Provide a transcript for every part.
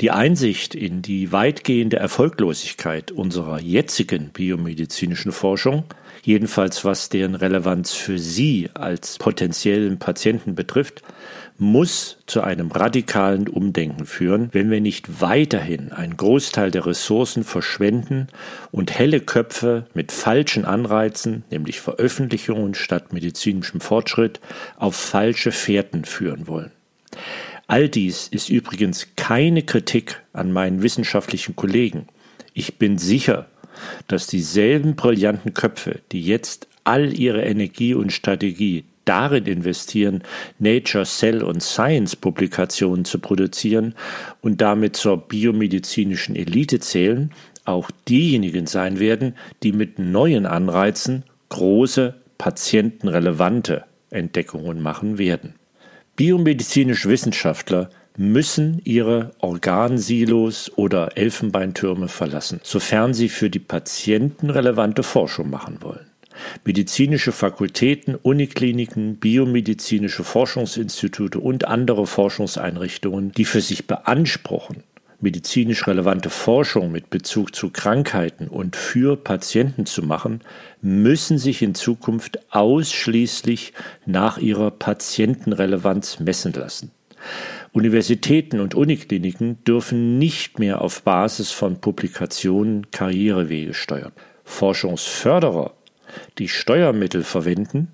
die Einsicht in die weitgehende Erfolglosigkeit unserer jetzigen biomedizinischen Forschung, jedenfalls was deren Relevanz für Sie als potenziellen Patienten betrifft, muss zu einem radikalen Umdenken führen, wenn wir nicht weiterhin einen Großteil der Ressourcen verschwenden und helle Köpfe mit falschen Anreizen, nämlich Veröffentlichungen statt medizinischem Fortschritt, auf falsche Fährten führen wollen. All dies ist übrigens keine Kritik an meinen wissenschaftlichen Kollegen. Ich bin sicher, dass dieselben brillanten Köpfe, die jetzt all ihre Energie und Strategie darin investieren, Nature, Cell und Science Publikationen zu produzieren und damit zur biomedizinischen Elite zählen, auch diejenigen sein werden, die mit neuen Anreizen große, patientenrelevante Entdeckungen machen werden. Biomedizinische Wissenschaftler müssen ihre Organsilos oder Elfenbeintürme verlassen, sofern sie für die Patienten relevante Forschung machen wollen. Medizinische Fakultäten, Unikliniken, biomedizinische Forschungsinstitute und andere Forschungseinrichtungen, die für sich beanspruchen, medizinisch relevante Forschung mit Bezug zu Krankheiten und für Patienten zu machen, müssen sich in Zukunft ausschließlich nach ihrer Patientenrelevanz messen lassen. Universitäten und Unikliniken dürfen nicht mehr auf Basis von Publikationen Karrierewege steuern. Forschungsförderer, die Steuermittel verwenden,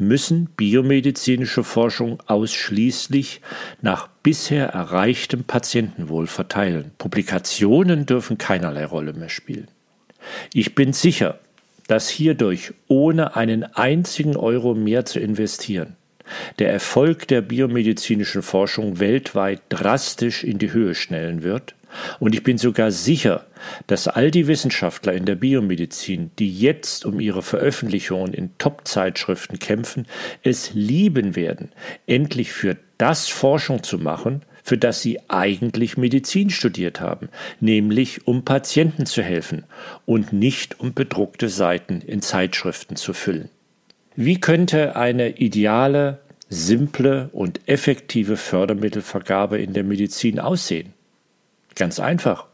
müssen biomedizinische Forschung ausschließlich nach bisher erreichtem Patientenwohl verteilen. Publikationen dürfen keinerlei Rolle mehr spielen. Ich bin sicher, dass hierdurch ohne einen einzigen Euro mehr zu investieren der Erfolg der biomedizinischen Forschung weltweit drastisch in die Höhe schnellen wird und ich bin sogar sicher, dass all die Wissenschaftler in der Biomedizin, die jetzt um ihre Veröffentlichungen in Top-Zeitschriften kämpfen, es lieben werden, endlich für das Forschung zu machen, für das sie eigentlich Medizin studiert haben, nämlich um Patienten zu helfen und nicht um bedruckte Seiten in Zeitschriften zu füllen. Wie könnte eine ideale, simple und effektive Fördermittelvergabe in der Medizin aussehen? Ganz einfach.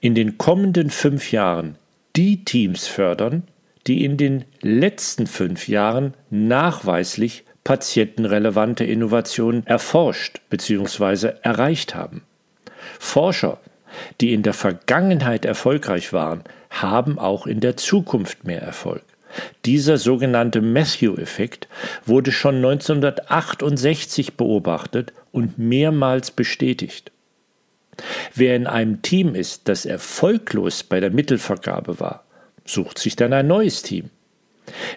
In den kommenden fünf Jahren die Teams fördern, die in den letzten fünf Jahren nachweislich patientenrelevante Innovationen erforscht bzw. erreicht haben. Forscher, die in der Vergangenheit erfolgreich waren, haben auch in der Zukunft mehr Erfolg. Dieser sogenannte Matthew-Effekt wurde schon 1968 beobachtet und mehrmals bestätigt. Wer in einem Team ist, das erfolglos bei der Mittelvergabe war, sucht sich dann ein neues Team.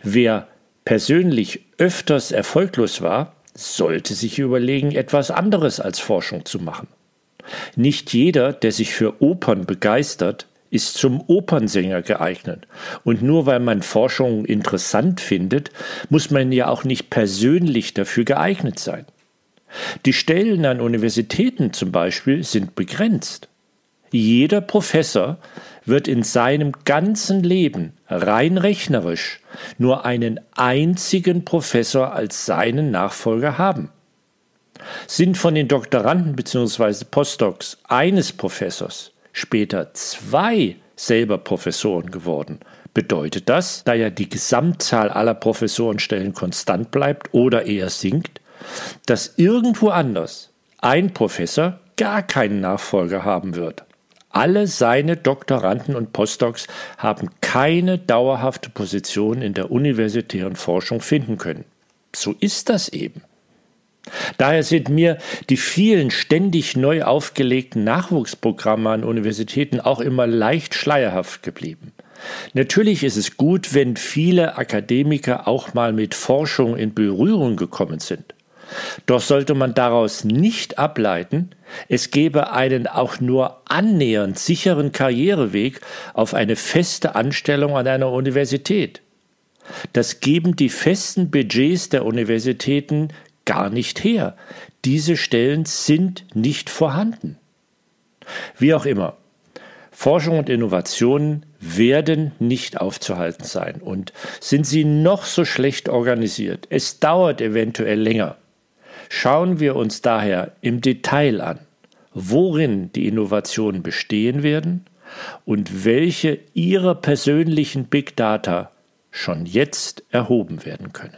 Wer persönlich öfters erfolglos war, sollte sich überlegen, etwas anderes als Forschung zu machen. Nicht jeder, der sich für Opern begeistert, ist zum Opernsänger geeignet. Und nur weil man Forschung interessant findet, muss man ja auch nicht persönlich dafür geeignet sein. Die Stellen an Universitäten zum Beispiel sind begrenzt. Jeder Professor wird in seinem ganzen Leben rein rechnerisch nur einen einzigen Professor als seinen Nachfolger haben. Sind von den Doktoranden bzw. Postdocs eines Professors später zwei selber Professoren geworden, bedeutet das, da ja die Gesamtzahl aller Professorenstellen konstant bleibt oder eher sinkt, dass irgendwo anders ein Professor gar keinen Nachfolger haben wird. Alle seine Doktoranden und Postdocs haben keine dauerhafte Position in der universitären Forschung finden können. So ist das eben. Daher sind mir die vielen ständig neu aufgelegten Nachwuchsprogramme an Universitäten auch immer leicht schleierhaft geblieben. Natürlich ist es gut, wenn viele Akademiker auch mal mit Forschung in Berührung gekommen sind. Doch sollte man daraus nicht ableiten, es gebe einen auch nur annähernd sicheren Karriereweg auf eine feste Anstellung an einer Universität. Das geben die festen Budgets der Universitäten gar nicht her. Diese Stellen sind nicht vorhanden. Wie auch immer, Forschung und Innovationen werden nicht aufzuhalten sein. Und sind sie noch so schlecht organisiert, es dauert eventuell länger. Schauen wir uns daher im Detail an, worin die Innovationen bestehen werden und welche ihrer persönlichen Big Data schon jetzt erhoben werden können.